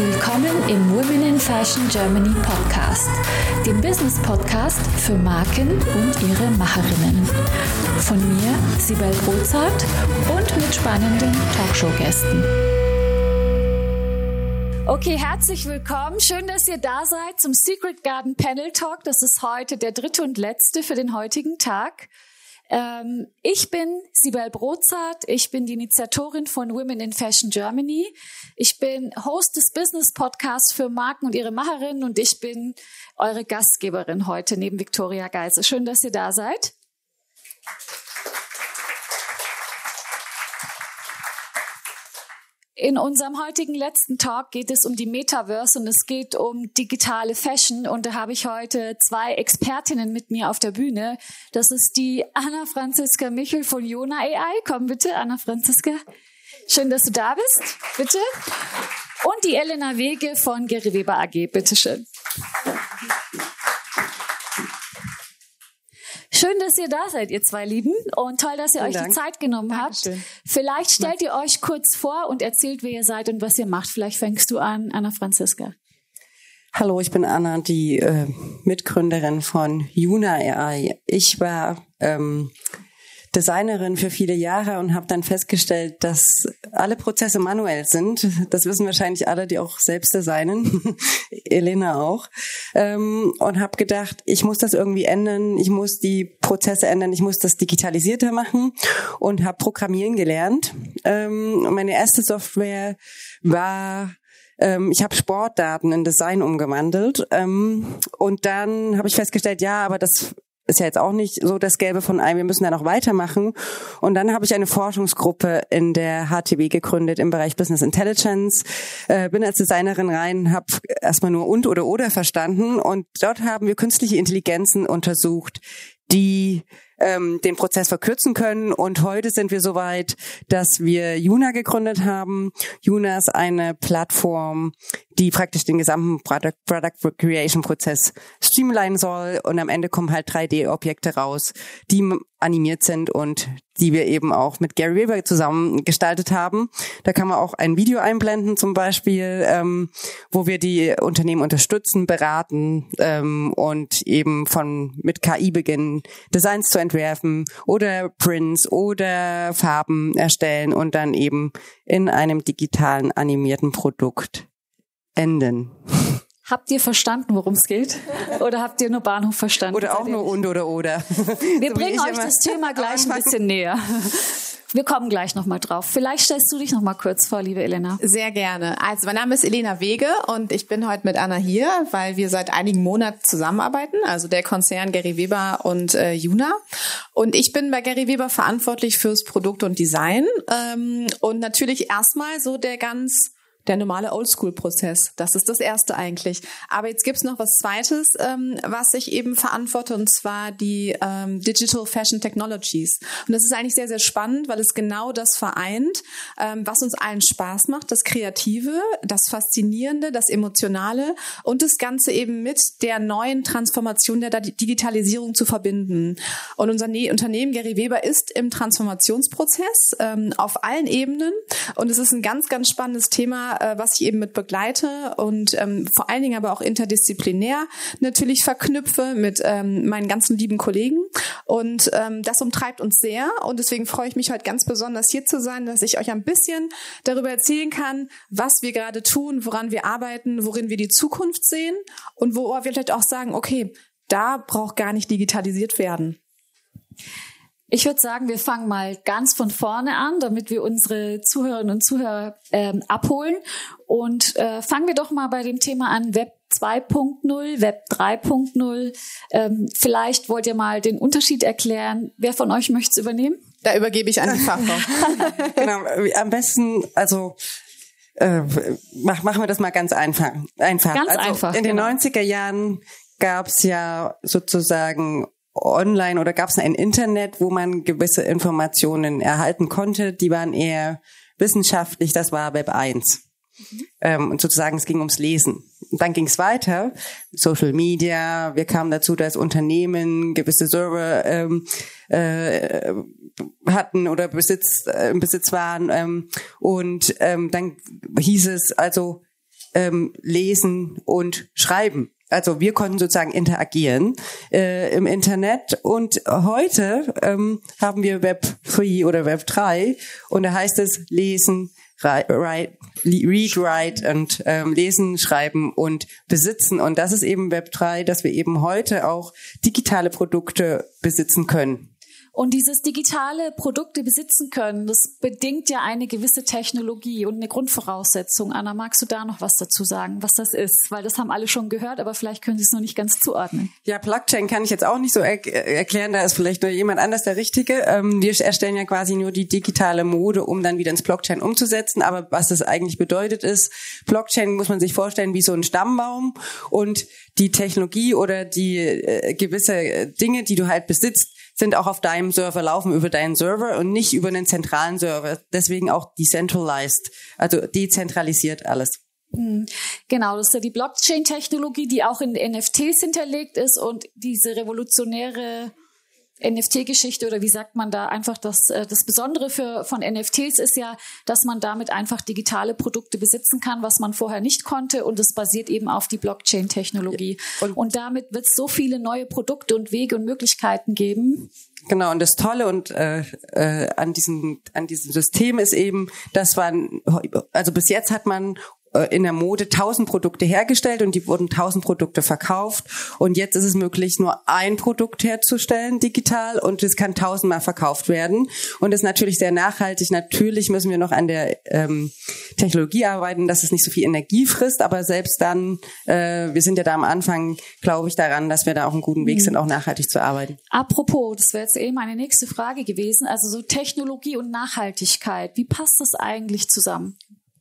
Willkommen im Women in Fashion Germany Podcast, dem Business Podcast für Marken und ihre Macherinnen. Von mir, Sibel Rozart und mit spannenden Talkshow-Gästen. Okay, herzlich willkommen. Schön, dass ihr da seid zum Secret Garden Panel Talk. Das ist heute der dritte und letzte für den heutigen Tag. Ähm, ich bin Sibel Brozart. Ich bin die Initiatorin von Women in Fashion Germany. Ich bin Host des Business Podcasts für Marken und ihre Macherinnen und ich bin eure Gastgeberin heute neben Victoria Geise. Schön, dass ihr da seid. In unserem heutigen letzten Talk geht es um die Metaverse und es geht um digitale Fashion. Und da habe ich heute zwei Expertinnen mit mir auf der Bühne. Das ist die Anna Franziska Michel von Jona AI. Komm bitte, Anna Franziska. Schön, dass du da bist. Bitte. Und die Elena Wege von Gary Weber AG. Bitteschön. Schön, dass ihr da seid, ihr zwei Lieben. Und toll, dass ihr Vielen euch Dank. die Zeit genommen Dankeschön. habt. Vielleicht stellt ihr euch kurz vor und erzählt, wer ihr seid und was ihr macht. Vielleicht fängst du an, Anna Franziska. Hallo, ich bin Anna, die äh, Mitgründerin von Juna AI. Ich war ähm, Designerin für viele Jahre und habe dann festgestellt, dass alle Prozesse manuell sind. Das wissen wahrscheinlich alle, die auch selbst designen. Elena auch. Ähm, und habe gedacht, ich muss das irgendwie ändern. Ich muss die Prozesse ändern. Ich muss das digitalisierter machen und habe Programmieren gelernt. Ähm, meine erste Software war ähm, ich habe Sportdaten in Design umgewandelt und dann habe ich festgestellt, ja, aber das ist ja jetzt auch nicht so das Gelbe von einem, wir müssen da noch weitermachen. Und dann habe ich eine Forschungsgruppe in der HTW gegründet im Bereich Business Intelligence, äh, bin als Designerin rein, habe erstmal nur und oder oder verstanden und dort haben wir künstliche Intelligenzen untersucht, die ähm, den Prozess verkürzen können. Und heute sind wir soweit, dass wir Juna gegründet haben. Juna ist eine Plattform, die praktisch den gesamten Product, Product Creation Prozess streamline soll. Und am Ende kommen halt 3D-Objekte raus, die animiert sind und die wir eben auch mit Gary Weber zusammen gestaltet haben. Da kann man auch ein Video einblenden zum Beispiel, ähm, wo wir die Unternehmen unterstützen, beraten ähm, und eben von mit KI beginnen, Designs zu entwerfen oder Prints oder Farben erstellen und dann eben in einem digitalen animierten Produkt enden. Habt ihr verstanden, worum es geht? Oder habt ihr nur Bahnhof verstanden? Oder auch nur und oder oder. Wir so bringen euch das Thema gleich ein bisschen näher. Wir kommen gleich nochmal drauf. Vielleicht stellst du dich nochmal kurz vor, liebe Elena. Sehr gerne. Also mein Name ist Elena Wege und ich bin heute mit Anna hier, weil wir seit einigen Monaten zusammenarbeiten, also der Konzern Gary Weber und äh, Juna. Und ich bin bei Gary Weber verantwortlich fürs Produkt und Design ähm, und natürlich erstmal so der ganz der normale Oldschool-Prozess. Das ist das Erste eigentlich. Aber jetzt gibt's noch was Zweites, ähm, was ich eben verantworte, und zwar die ähm, Digital Fashion Technologies. Und das ist eigentlich sehr, sehr spannend, weil es genau das vereint, ähm, was uns allen Spaß macht, das Kreative, das Faszinierende, das Emotionale und das Ganze eben mit der neuen Transformation der Digitalisierung zu verbinden. Und unser ne Unternehmen Gary Weber ist im Transformationsprozess ähm, auf allen Ebenen. Und es ist ein ganz, ganz spannendes Thema, äh, was ich eben mit begleite und ähm, vor allen Dingen aber auch interdisziplinär natürlich verknüpfe mit ähm, meinen ganzen lieben Kollegen. Und ähm, das umtreibt uns sehr und deswegen freue ich mich heute ganz besonders hier zu sein, dass ich euch ein bisschen darüber erzählen kann, was wir gerade tun, woran wir arbeiten, worin wir die Zukunft sehen und wo wir vielleicht auch sagen, okay, da braucht gar nicht digitalisiert werden. Ich würde sagen, wir fangen mal ganz von vorne an, damit wir unsere Zuhörerinnen und Zuhörer ähm, abholen. Und äh, fangen wir doch mal bei dem Thema an, Web 2.0, Web 3.0. Ähm, vielleicht wollt ihr mal den Unterschied erklären. Wer von euch möchte es übernehmen? Da übergebe ich an die Fachfrau. genau, am besten, also äh, mach, machen wir das mal ganz einfach. einfach. Ganz also einfach. In den genau. 90er Jahren gab es ja sozusagen online oder gab es ein Internet, wo man gewisse Informationen erhalten konnte, die waren eher wissenschaftlich, das war Web 1. Mhm. Ähm, und sozusagen, es ging ums Lesen. Und dann ging es weiter, Social Media, wir kamen dazu, dass Unternehmen gewisse Server ähm, äh, hatten oder Besitz, äh, Besitz waren. Ähm, und ähm, dann hieß es also, ähm, lesen und schreiben. Also wir konnten sozusagen interagieren äh, im Internet und heute ähm, haben wir Web 3 oder Web 3 und da heißt es lesen, write, read, write und ähm, lesen, schreiben und besitzen. Und das ist eben Web 3, dass wir eben heute auch digitale Produkte besitzen können. Und dieses digitale Produkte besitzen können, das bedingt ja eine gewisse Technologie und eine Grundvoraussetzung. Anna, magst du da noch was dazu sagen, was das ist? Weil das haben alle schon gehört, aber vielleicht können Sie es noch nicht ganz zuordnen. Ja, Blockchain kann ich jetzt auch nicht so er erklären, da ist vielleicht nur jemand anders der Richtige. Ähm, wir erstellen ja quasi nur die digitale Mode, um dann wieder ins Blockchain umzusetzen. Aber was das eigentlich bedeutet ist, Blockchain muss man sich vorstellen wie so ein Stammbaum und die Technologie oder die äh, gewisse Dinge, die du halt besitzt, sind auch auf deinem Server, laufen über deinen Server und nicht über einen zentralen Server. Deswegen auch decentralized, also dezentralisiert alles. Hm. Genau, das ist ja die Blockchain-Technologie, die auch in NFTs hinterlegt ist und diese revolutionäre NFT-Geschichte oder wie sagt man da einfach das äh, das Besondere für von NFTs ist ja, dass man damit einfach digitale Produkte besitzen kann, was man vorher nicht konnte und es basiert eben auf die Blockchain-Technologie und, und, damit wird es so viele neue Produkte und Wege und Möglichkeiten geben. Genau und das Tolle und äh, äh, an diesem an diesem System ist eben, dass man also bis jetzt hat man in der Mode tausend Produkte hergestellt und die wurden tausend Produkte verkauft. Und jetzt ist es möglich, nur ein Produkt herzustellen digital und es kann tausendmal verkauft werden. Und ist natürlich sehr nachhaltig. Natürlich müssen wir noch an der ähm, Technologie arbeiten, dass es nicht so viel Energie frisst, aber selbst dann, äh, wir sind ja da am Anfang, glaube ich, daran, dass wir da auf einem guten Weg sind, auch nachhaltig zu arbeiten. Apropos, das wäre jetzt eben meine nächste Frage gewesen, also so Technologie und Nachhaltigkeit, wie passt das eigentlich zusammen?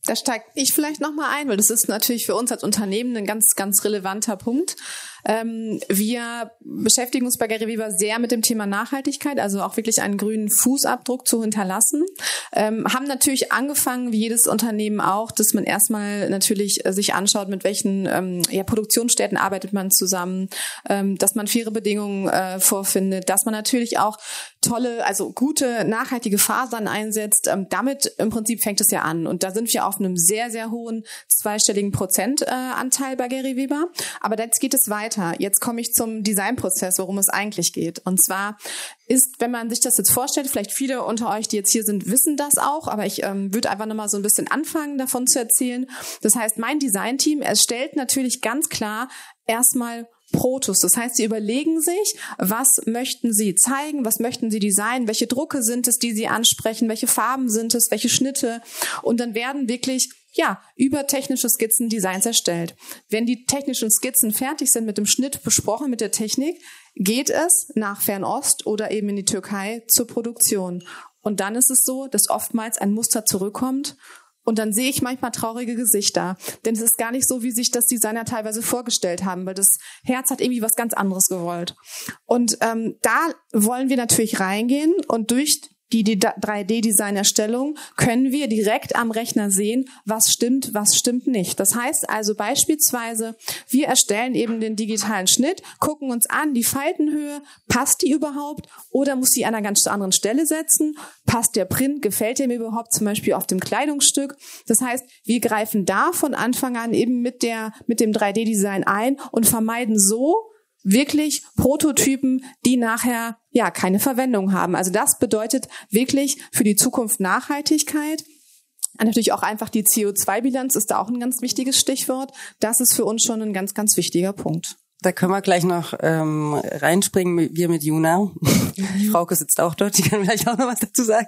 Da steige ich vielleicht noch mal ein, weil das ist natürlich für uns als Unternehmen ein ganz, ganz relevanter Punkt. Ähm, wir beschäftigen uns bei Gary Weber sehr mit dem Thema Nachhaltigkeit, also auch wirklich einen grünen Fußabdruck zu hinterlassen. Ähm, haben natürlich angefangen, wie jedes Unternehmen auch, dass man erstmal natürlich äh, sich anschaut, mit welchen ähm, ja, Produktionsstätten arbeitet man zusammen, dass man faire Bedingungen äh, vorfindet, dass man natürlich auch tolle, also gute, nachhaltige Fasern einsetzt. Damit im Prinzip fängt es ja an. Und da sind wir auf einem sehr, sehr hohen zweistelligen Prozentanteil bei Gary Weber. Aber jetzt geht es weiter weiter. Jetzt komme ich zum Designprozess, worum es eigentlich geht. Und zwar ist, wenn man sich das jetzt vorstellt, vielleicht viele unter euch, die jetzt hier sind, wissen das auch, aber ich ähm, würde einfach nochmal so ein bisschen anfangen, davon zu erzählen. Das heißt, mein Designteam erstellt natürlich ganz klar erstmal Protos. Das heißt, sie überlegen sich, was möchten sie zeigen, was möchten sie designen, welche Drucke sind es, die sie ansprechen, welche Farben sind es, welche Schnitte. Und dann werden wirklich ja, über technische Skizzen Designs erstellt. Wenn die technischen Skizzen fertig sind mit dem Schnitt besprochen mit der Technik, geht es nach Fernost oder eben in die Türkei zur Produktion. Und dann ist es so, dass oftmals ein Muster zurückkommt und dann sehe ich manchmal traurige Gesichter. Denn es ist gar nicht so, wie sich das Designer teilweise vorgestellt haben, weil das Herz hat irgendwie was ganz anderes gewollt. Und ähm, da wollen wir natürlich reingehen und durch die, die 3D-Design-Erstellung können wir direkt am Rechner sehen, was stimmt, was stimmt nicht. Das heißt also beispielsweise, wir erstellen eben den digitalen Schnitt, gucken uns an, die Faltenhöhe, passt die überhaupt oder muss sie an einer ganz anderen Stelle setzen? Passt der Print, gefällt der mir überhaupt zum Beispiel auf dem Kleidungsstück? Das heißt, wir greifen da von Anfang an eben mit der, mit dem 3D-Design ein und vermeiden so, wirklich Prototypen, die nachher ja keine Verwendung haben. Also das bedeutet wirklich für die Zukunft Nachhaltigkeit. Natürlich auch einfach die CO2-Bilanz ist da auch ein ganz wichtiges Stichwort. Das ist für uns schon ein ganz, ganz wichtiger Punkt. Da können wir gleich noch ähm, reinspringen, wir mit Juna. Die Frauke sitzt auch dort, die kann vielleicht auch noch was dazu sagen.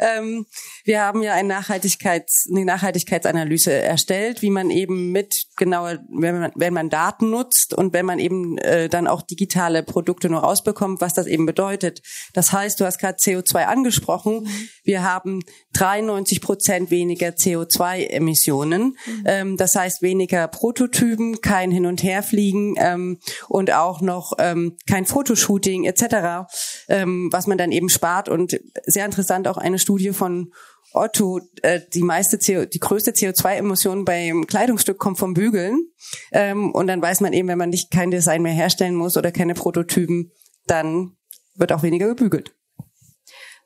Ähm, wir haben ja eine, Nachhaltigkeits-, eine Nachhaltigkeitsanalyse erstellt, wie man eben mit genauer, wenn man, wenn man Daten nutzt und wenn man eben äh, dann auch digitale Produkte nur rausbekommt, was das eben bedeutet. Das heißt, du hast gerade CO2 angesprochen. Wir haben 93 Prozent weniger CO2-Emissionen. Mhm. Ähm, das heißt, weniger Prototypen, kein Hin- und Herfliegen. Ähm, ähm, und auch noch ähm, kein Fotoshooting etc., ähm, was man dann eben spart. Und sehr interessant auch eine Studie von Otto, äh, die meiste CO, die größte CO2-Emission beim Kleidungsstück kommt vom Bügeln. Ähm, und dann weiß man eben, wenn man nicht kein Design mehr herstellen muss oder keine Prototypen, dann wird auch weniger gebügelt.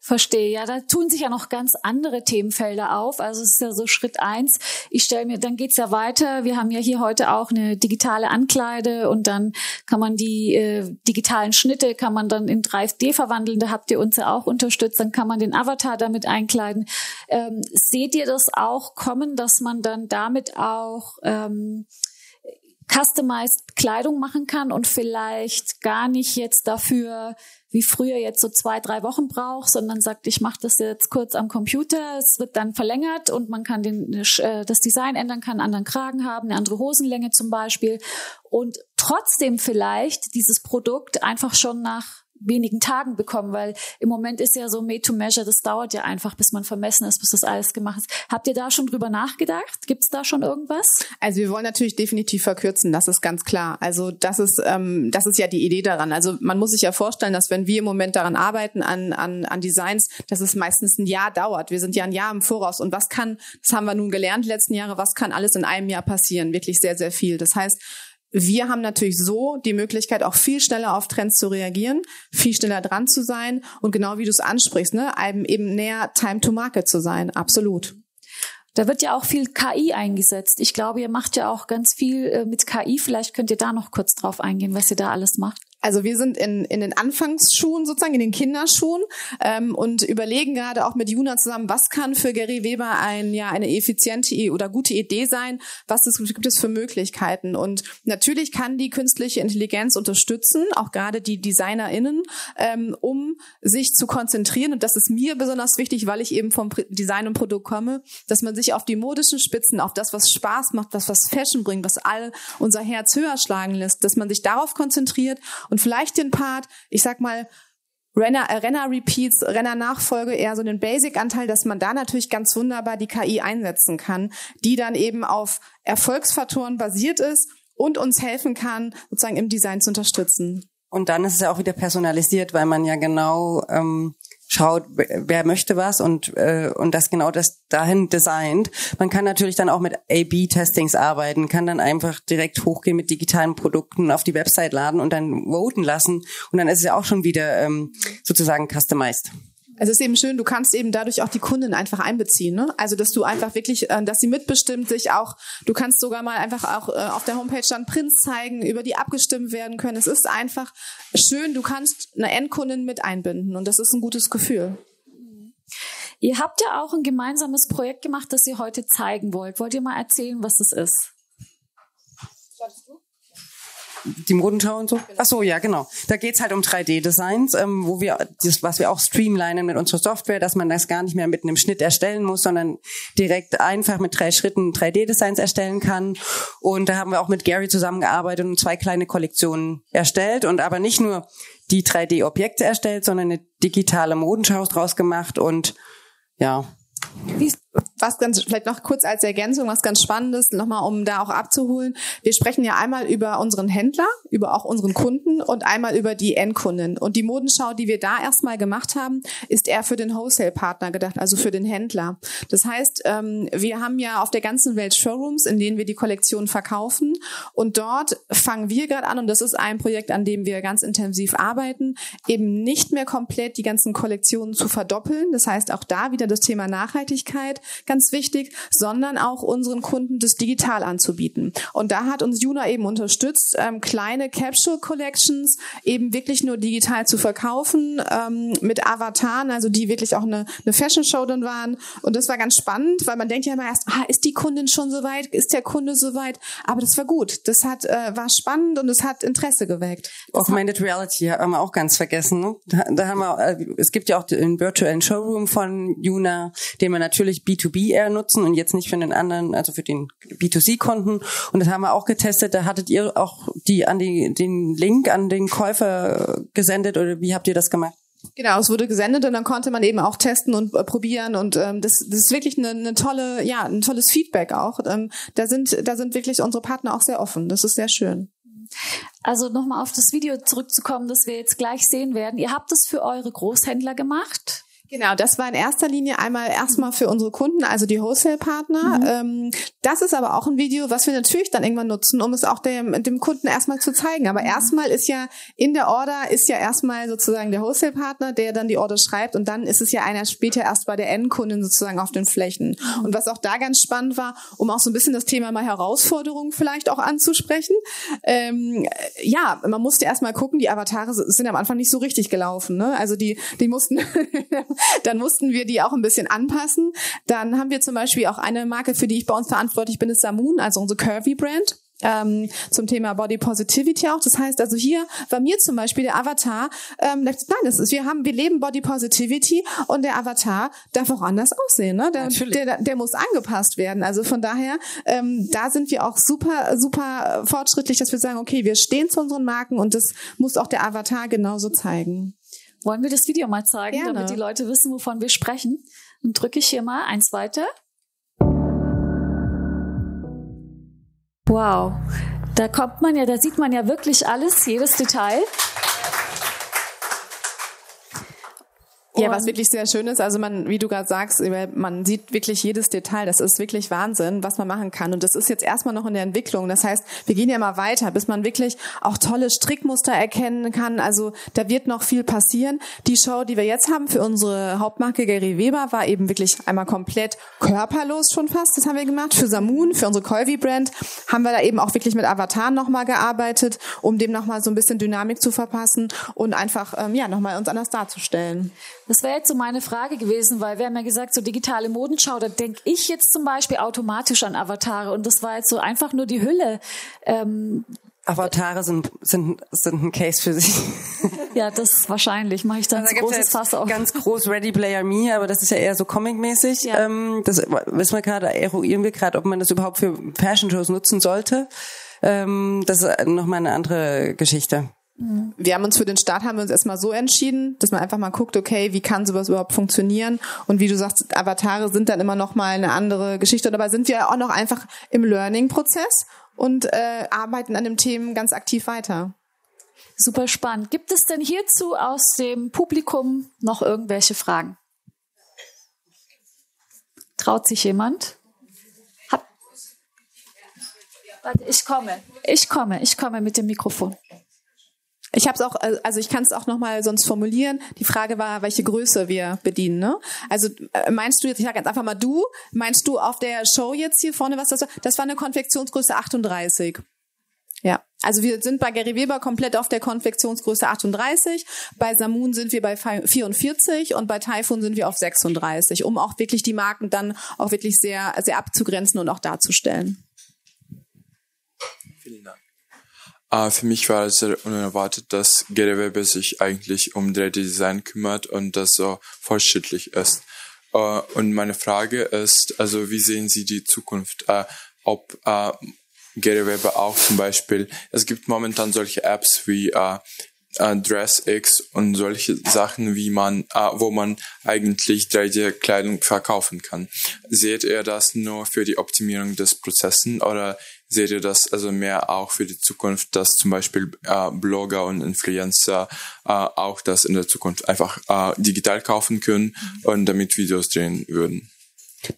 Verstehe, ja, da tun sich ja noch ganz andere Themenfelder auf. Also es ist ja so Schritt eins. Ich stelle mir, dann geht's ja weiter. Wir haben ja hier heute auch eine digitale Ankleide und dann kann man die äh, digitalen Schnitte kann man dann in 3D verwandeln. Da habt ihr uns ja auch unterstützt. Dann kann man den Avatar damit einkleiden. Ähm, seht ihr das auch kommen, dass man dann damit auch ähm, customized Kleidung machen kann und vielleicht gar nicht jetzt dafür wie früher jetzt so zwei, drei Wochen braucht, sondern sagt, ich mache das jetzt kurz am Computer, es wird dann verlängert und man kann den, äh, das Design ändern, kann einen anderen Kragen haben, eine andere Hosenlänge zum Beispiel. Und trotzdem vielleicht dieses Produkt einfach schon nach wenigen Tagen bekommen, weil im Moment ist ja so made to measure, das dauert ja einfach, bis man vermessen ist, bis das alles gemacht ist. Habt ihr da schon drüber nachgedacht? Gibt es da schon irgendwas? Also wir wollen natürlich definitiv verkürzen, das ist ganz klar. Also das ist, ähm, das ist ja die Idee daran. Also man muss sich ja vorstellen, dass wenn wir im Moment daran arbeiten, an, an, an Designs, dass es meistens ein Jahr dauert. Wir sind ja ein Jahr im Voraus. Und was kann, das haben wir nun gelernt letzten Jahre, was kann alles in einem Jahr passieren? Wirklich sehr, sehr viel. Das heißt, wir haben natürlich so die Möglichkeit, auch viel schneller auf Trends zu reagieren, viel schneller dran zu sein und genau wie du es ansprichst, ne, eben näher Time to Market zu sein. Absolut. Da wird ja auch viel KI eingesetzt. Ich glaube, ihr macht ja auch ganz viel äh, mit KI. Vielleicht könnt ihr da noch kurz drauf eingehen, was ihr da alles macht. Also wir sind in, in den Anfangsschuhen sozusagen, in den Kinderschuhen ähm, und überlegen gerade auch mit Juna zusammen, was kann für Gary Weber ein ja eine effiziente oder gute Idee sein, was es, gibt es für Möglichkeiten? Und natürlich kann die künstliche Intelligenz unterstützen, auch gerade die DesignerInnen, ähm, um sich zu konzentrieren. Und das ist mir besonders wichtig, weil ich eben vom Design und Produkt komme, dass man sich auf die modischen Spitzen, auf das, was Spaß macht, das, was Fashion bringt, was all unser Herz höher schlagen lässt, dass man sich darauf konzentriert und vielleicht den Part, ich sag mal, Renner, äh, Renner-Repeats, Renner-Nachfolge, eher so den Basic-Anteil, dass man da natürlich ganz wunderbar die KI einsetzen kann, die dann eben auf Erfolgsfaktoren basiert ist und uns helfen kann, sozusagen im Design zu unterstützen. Und dann ist es ja auch wieder personalisiert, weil man ja genau ähm, schaut, wer möchte was und äh, und das genau das dahin designt. Man kann natürlich dann auch mit A/B-Testings arbeiten, kann dann einfach direkt hochgehen mit digitalen Produkten auf die Website laden und dann voten lassen und dann ist es ja auch schon wieder ähm, sozusagen customized es ist eben schön, du kannst eben dadurch auch die Kunden einfach einbeziehen. Ne? Also dass du einfach wirklich, äh, dass sie mitbestimmt sich auch, du kannst sogar mal einfach auch äh, auf der Homepage dann Prints zeigen, über die abgestimmt werden können. Es ist einfach schön, du kannst eine Endkundin mit einbinden und das ist ein gutes Gefühl. Ihr habt ja auch ein gemeinsames Projekt gemacht, das ihr heute zeigen wollt. Wollt ihr mal erzählen, was das ist? Die Modenschau und so? Ach so, ja, genau. Da geht's halt um 3D-Designs, ähm, wo wir das, was wir auch streamlinen mit unserer Software, dass man das gar nicht mehr mit einem Schnitt erstellen muss, sondern direkt einfach mit drei Schritten 3D-Designs erstellen kann. Und da haben wir auch mit Gary zusammengearbeitet und zwei kleine Kollektionen erstellt und aber nicht nur die 3D-Objekte erstellt, sondern eine digitale Modenschau draus gemacht und ja. Wie, was ganz, vielleicht noch kurz als Ergänzung, was ganz Spannendes, nochmal, um da auch abzuholen. Wir sprechen ja einmal über unseren Händler, über auch unseren Kunden und einmal über die Endkunden. Und die Modenschau, die wir da erstmal gemacht haben, ist eher für den Wholesale-Partner gedacht, also für den Händler. Das heißt, ähm, wir haben ja auf der ganzen Welt Showrooms, in denen wir die Kollektion verkaufen. Und dort fangen wir gerade an, und das ist ein Projekt, an dem wir ganz intensiv arbeiten, eben nicht mehr komplett die ganzen Kollektionen zu verdoppeln. Das heißt, auch da wieder das Thema Nachhaltigkeit ganz wichtig, sondern auch unseren Kunden das digital anzubieten. Und da hat uns Juna eben unterstützt, ähm, kleine Capsule Collections eben wirklich nur digital zu verkaufen, ähm, mit Avataren, also die wirklich auch eine, eine Fashion Show dann waren. Und das war ganz spannend, weil man denkt ja immer erst, ah, ist die Kundin schon soweit? Ist der Kunde soweit? Aber das war gut. Das hat, äh, war spannend und es hat Interesse geweckt. Augmented Reality haben wir auch ganz vergessen. Ne? Da, da haben wir, äh, es gibt ja auch den virtuellen Showroom von Juna, den wir natürlich B2B B2B eher nutzen und jetzt nicht für den anderen, also für den B2C-Kunden. Und das haben wir auch getestet. Da hattet ihr auch die an die, den Link an den Käufer gesendet oder wie habt ihr das gemacht? Genau, es wurde gesendet und dann konnte man eben auch testen und äh, probieren und ähm, das, das ist wirklich eine, eine tolle, ja, ein tolles Feedback auch. Ähm, da sind, da sind wirklich unsere Partner auch sehr offen. Das ist sehr schön. Also nochmal auf das Video zurückzukommen, das wir jetzt gleich sehen werden. Ihr habt es für eure Großhändler gemacht. Genau, das war in erster Linie einmal erstmal für unsere Kunden, also die Wholesale-Partner. Mhm. Ähm, das ist aber auch ein Video, was wir natürlich dann irgendwann nutzen, um es auch dem, dem Kunden erstmal zu zeigen. Aber mhm. erstmal ist ja in der Order ist ja erstmal sozusagen der Wholesale-Partner, der dann die Order schreibt und dann ist es ja einer später erst bei der Endkundin sozusagen auf den Flächen. Mhm. Und was auch da ganz spannend war, um auch so ein bisschen das Thema mal Herausforderungen vielleicht auch anzusprechen. Ähm, ja, man musste erstmal gucken, die Avatare sind am Anfang nicht so richtig gelaufen. Ne? Also die, die mussten dann mussten wir die auch ein bisschen anpassen. Dann haben wir zum Beispiel auch eine Marke, für die ich bei uns verantwortlich bin, ist Samoon, also unsere Curvy Brand. Ähm, zum Thema Body Positivity auch. Das heißt also hier war mir zum Beispiel der Avatar, ähm, nein, das ist, wir haben, wir leben Body Positivity und der Avatar darf auch anders aussehen, ne? Der, der, der muss angepasst werden. Also von daher, ähm, da sind wir auch super, super fortschrittlich, dass wir sagen, okay, wir stehen zu unseren Marken und das muss auch der Avatar genauso zeigen. Wollen wir das Video mal zeigen, Gerne. damit die Leute wissen, wovon wir sprechen? Dann drücke ich hier mal eins weiter. Wow, da kommt man ja, da sieht man ja wirklich alles, jedes Detail. Ja, was wirklich sehr schön ist, also man, wie du gerade sagst, man sieht wirklich jedes Detail. Das ist wirklich Wahnsinn, was man machen kann. Und das ist jetzt erstmal noch in der Entwicklung. Das heißt, wir gehen ja immer weiter, bis man wirklich auch tolle Strickmuster erkennen kann. Also da wird noch viel passieren. Die Show, die wir jetzt haben für unsere Hauptmarke Gary Weber, war eben wirklich einmal komplett körperlos schon fast. Das haben wir gemacht. Für Samun, für unsere Colby Brand, haben wir da eben auch wirklich mit Avatar nochmal gearbeitet, um dem nochmal so ein bisschen Dynamik zu verpassen und einfach, ähm, ja, nochmal uns anders darzustellen. Das wäre jetzt so meine Frage gewesen, weil wir haben ja gesagt, so digitale Modenschau, da denke ich jetzt zum Beispiel automatisch an Avatare und das war jetzt so einfach nur die Hülle. Ähm, Avatare sind, sind, sind ein Case für sich. Ja, das wahrscheinlich. Mache ich dann also, ein großes Fass auf. Ganz groß Ready Player Me, aber das ist ja eher so Comic-mäßig. Ja. Ähm, das wissen wir gerade, eruieren wir gerade, ob man das überhaupt für Fashion-Shows nutzen sollte. Ähm, das ist nochmal eine andere Geschichte. Wir haben uns für den Start haben wir uns erstmal so entschieden, dass man einfach mal guckt, okay, wie kann sowas überhaupt funktionieren? Und wie du sagst, Avatare sind dann immer noch mal eine andere Geschichte. Dabei sind wir auch noch einfach im Learning-Prozess und äh, arbeiten an dem Themen ganz aktiv weiter. Super spannend. Gibt es denn hierzu aus dem Publikum noch irgendwelche Fragen? Traut sich jemand? Hab Warte, ich komme. Ich komme. Ich komme mit dem Mikrofon. Ich habe es auch, äh, also ich kann es auch noch mal sonst formulieren. Die Frage war, welche Größe wir bedienen. Ne? Also äh, meinst du jetzt, ich sage jetzt einfach mal du, meinst du auf der Show jetzt hier vorne, was das war? Das war eine Konfektionsgröße 38. Ja, also wir sind bei Gary Weber komplett auf der Konfektionsgröße 38. Bei Samun sind wir bei 44 und bei Typhoon sind wir auf 36, um auch wirklich die Marken dann auch wirklich sehr, sehr abzugrenzen und auch darzustellen. Vielen Dank. Uh, für mich war es sehr unerwartet, dass Gary Weber sich eigentlich um 3D-Design kümmert und das so fortschrittlich ist. Uh, und meine Frage ist, also wie sehen Sie die Zukunft? Uh, ob Gary Weber auch zum Beispiel, es gibt momentan solche Apps wie DressX und solche Sachen, wie man, wo man eigentlich 3D-Kleidung verkaufen kann. Seht ihr das nur für die Optimierung des Prozesses oder seht ihr das also mehr auch für die Zukunft, dass zum Beispiel äh, Blogger und Influencer äh, auch das in der Zukunft einfach äh, digital kaufen können und damit Videos drehen würden?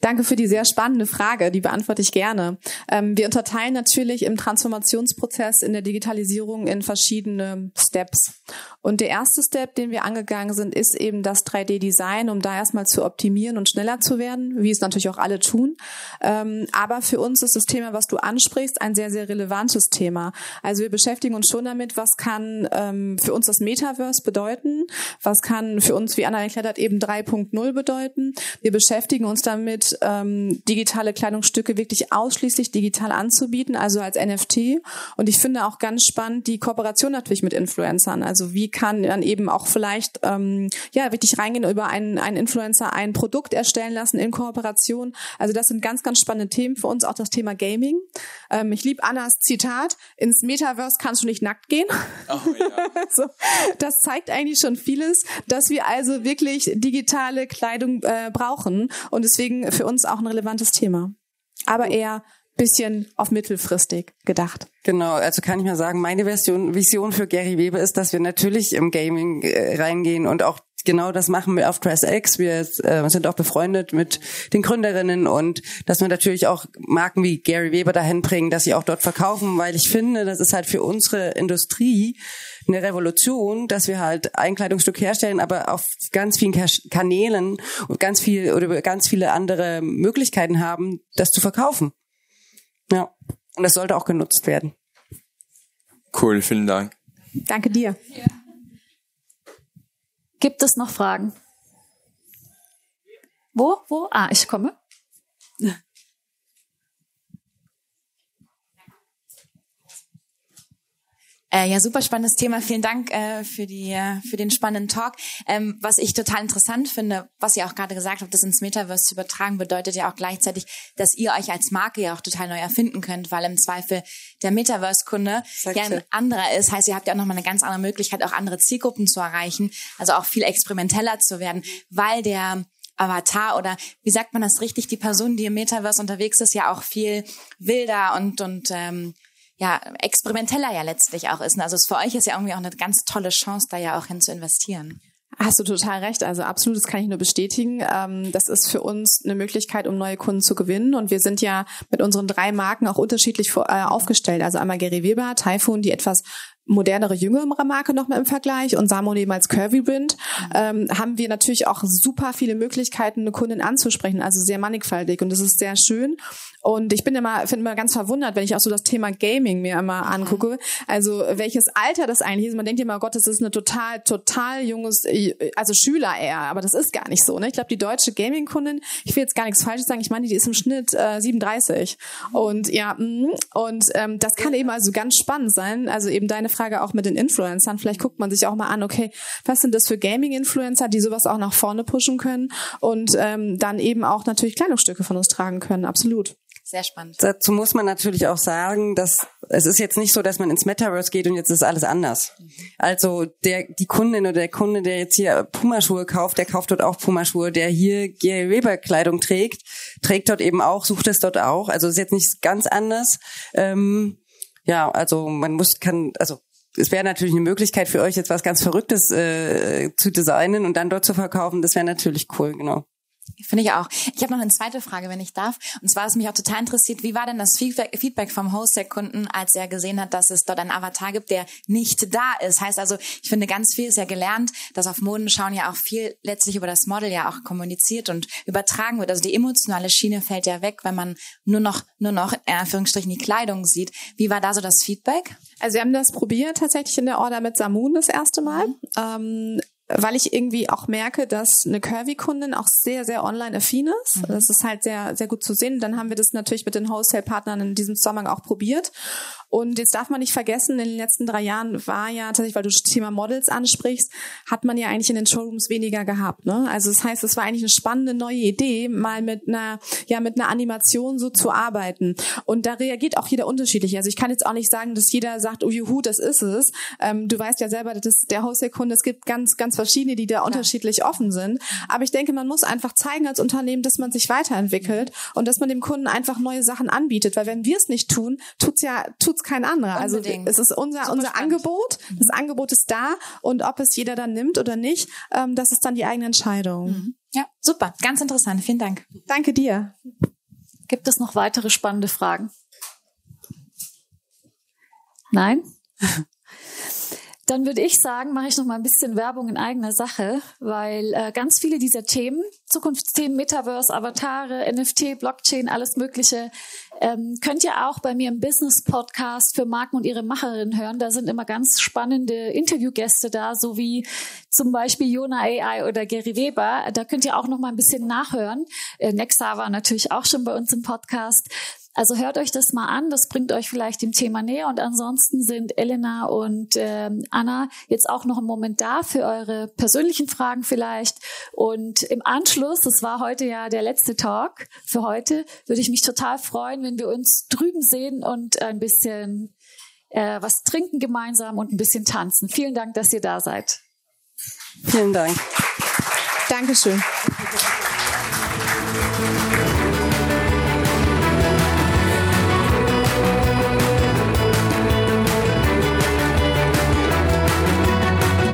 Danke für die sehr spannende Frage, die beantworte ich gerne. Ähm, wir unterteilen natürlich im Transformationsprozess in der Digitalisierung in verschiedene Steps. Und der erste Step, den wir angegangen sind, ist eben das 3D-Design, um da erstmal zu optimieren und schneller zu werden, wie es natürlich auch alle tun. Ähm, aber für uns ist das Thema, was du ansprichst, ein sehr, sehr relevantes Thema. Also wir beschäftigen uns schon damit, was kann ähm, für uns das Metaverse bedeuten, was kann für uns, wie Anna erklärt hat, eben 3.0 bedeuten. Wir beschäftigen uns damit, damit, ähm, digitale Kleidungsstücke wirklich ausschließlich digital anzubieten, also als NFT. Und ich finde auch ganz spannend die Kooperation natürlich mit Influencern. Also wie kann dann eben auch vielleicht ähm, ja wirklich reingehen über einen, einen Influencer ein Produkt erstellen lassen in Kooperation. Also das sind ganz, ganz spannende Themen für uns, auch das Thema Gaming. Ähm, ich liebe Annas Zitat, ins Metaverse kannst du nicht nackt gehen. Oh, ja. so, das zeigt eigentlich schon vieles, dass wir also wirklich digitale Kleidung äh, brauchen. Und deswegen für uns auch ein relevantes Thema. Aber eher bisschen auf mittelfristig gedacht. Genau, also kann ich mal sagen, meine Version, Vision für Gary Weber ist, dass wir natürlich im Gaming äh, reingehen und auch genau das machen wir auf DressX. Wir äh, sind auch befreundet mit den Gründerinnen und dass wir natürlich auch Marken wie Gary Weber dahin bringen, dass sie auch dort verkaufen, weil ich finde, das ist halt für unsere Industrie eine Revolution, dass wir halt ein Kleidungsstück herstellen, aber auf ganz vielen Kanälen und ganz viel oder ganz viele andere Möglichkeiten haben, das zu verkaufen. Ja. Und das sollte auch genutzt werden. Cool, vielen Dank. Danke dir. Ja. Gibt es noch Fragen? Wo? Wo? Ah, ich komme. Äh, ja, super spannendes Thema. Vielen Dank äh, für die äh, für den spannenden Talk. Ähm, was ich total interessant finde, was ihr auch gerade gesagt habt, das ins Metaverse zu übertragen, bedeutet ja auch gleichzeitig, dass ihr euch als Marke ja auch total neu erfinden könnt, weil im Zweifel der Metaverse-Kunde ja ein anderer ist. Heißt, ihr habt ja auch nochmal eine ganz andere Möglichkeit, auch andere Zielgruppen zu erreichen, also auch viel experimenteller zu werden, weil der Avatar oder wie sagt man das richtig, die Person, die im Metaverse unterwegs ist, ja auch viel wilder und und ähm, ja, experimenteller ja letztlich auch ist. Also es für euch ist ja irgendwie auch eine ganz tolle Chance, da ja auch hin zu investieren. Hast du total recht. Also absolut, das kann ich nur bestätigen. Ähm, das ist für uns eine Möglichkeit, um neue Kunden zu gewinnen. Und wir sind ja mit unseren drei Marken auch unterschiedlich äh, aufgestellt. Also einmal Gary Weber, Typhoon, die etwas modernere, jüngere Marke nochmal im Vergleich und Samo eben als Curvy Brand, ähm, haben wir natürlich auch super viele Möglichkeiten, eine Kundin anzusprechen, also sehr mannigfaltig und das ist sehr schön. Und ich bin immer, finde immer ganz verwundert, wenn ich auch so das Thema Gaming mir immer angucke. Also welches Alter das eigentlich ist. Man denkt immer, oh Gott, das ist eine total, total junges, also Schüler eher, aber das ist gar nicht so. Ne? Ich glaube, die deutsche Gaming-Kundin, ich will jetzt gar nichts Falsches sagen, ich meine, die ist im Schnitt äh, 37. Und ja, und ähm, das kann eben also ganz spannend sein. Also eben deine Frage auch mit den Influencern. Vielleicht guckt man sich auch mal an, okay, was sind das für Gaming-Influencer, die sowas auch nach vorne pushen können und ähm, dann eben auch natürlich Kleidungsstücke von uns tragen können. Absolut. Sehr spannend. Dazu muss man natürlich auch sagen, dass es ist jetzt nicht so, dass man ins Metaverse geht und jetzt ist alles anders. Also der die Kundin oder der Kunde, der jetzt hier Pumaschuhe kauft, der kauft dort auch Pumaschuhe. Der hier Gary Weber Kleidung trägt, trägt dort eben auch, sucht es dort auch. Also ist jetzt nicht ganz anders. Ähm, ja, also man muss kann also es wäre natürlich eine Möglichkeit für euch jetzt was ganz Verrücktes äh, zu designen und dann dort zu verkaufen. Das wäre natürlich cool, genau. Finde ich auch. Ich habe noch eine zweite Frage, wenn ich darf. Und zwar ist mich auch total interessiert, wie war denn das Feedback vom Host der Kunden, als er gesehen hat, dass es dort einen Avatar gibt, der nicht da ist? Heißt also, ich finde, ganz viel ist ja gelernt, dass auf Modenschauen ja auch viel letztlich über das Model ja auch kommuniziert und übertragen wird. Also die emotionale Schiene fällt ja weg, wenn man nur noch, nur noch in Anführungsstrichen die Kleidung sieht. Wie war da so das Feedback? Also wir haben das probiert tatsächlich in der Order mit Samun das erste Mal. Mhm. Ähm, weil ich irgendwie auch merke, dass eine Curvy-Kundin auch sehr, sehr online-affin ist. Mhm. Das ist halt sehr, sehr gut zu sehen. Dann haben wir das natürlich mit den Wholesale-Partnern in diesem Zusammenhang auch probiert. Und jetzt darf man nicht vergessen, in den letzten drei Jahren war ja tatsächlich, weil du das Thema Models ansprichst, hat man ja eigentlich in den Showrooms weniger gehabt. Ne? Also das heißt, es war eigentlich eine spannende neue Idee, mal mit einer, ja, mit einer Animation so zu arbeiten. Und da reagiert auch jeder unterschiedlich. Also ich kann jetzt auch nicht sagen, dass jeder sagt, oh juhu, das ist es. Ähm, du weißt ja selber, dass der Wholesale-Kunde, es gibt ganz, ganz verschiedene, die da Klar. unterschiedlich offen sind. Aber ich denke, man muss einfach zeigen als Unternehmen, dass man sich weiterentwickelt und dass man dem Kunden einfach neue Sachen anbietet. Weil wenn wir es nicht tun, tut's ja, tut's tut's kein anderer. Also es ist unser, Super unser spannend. Angebot. Das. Angebot ist da und ob es jeder dann nimmt oder nicht, ähm, das ist dann die eigene Entscheidung. Mhm. Ja, super. Ganz interessant. Vielen Dank. Danke dir. Gibt es noch weitere spannende Fragen? Nein? Dann würde ich sagen, mache ich noch mal ein bisschen Werbung in eigener Sache, weil äh, ganz viele dieser Themen, Zukunftsthemen, Metaverse, Avatare, NFT, Blockchain, alles Mögliche, ähm, könnt ihr auch bei mir im Business Podcast für Marken und ihre Macherinnen hören. Da sind immer ganz spannende Interviewgäste da, so wie zum Beispiel Jona AI oder Gary Weber. Da könnt ihr auch noch mal ein bisschen nachhören. Äh, Nexa war natürlich auch schon bei uns im Podcast. Also hört euch das mal an, das bringt euch vielleicht dem Thema näher. Und ansonsten sind Elena und ähm, Anna jetzt auch noch einen Moment da für eure persönlichen Fragen vielleicht. Und im Anschluss, das war heute ja der letzte Talk für heute, würde ich mich total freuen, wenn wir uns drüben sehen und ein bisschen äh, was trinken gemeinsam und ein bisschen tanzen. Vielen Dank, dass ihr da seid. Vielen Dank. Dankeschön.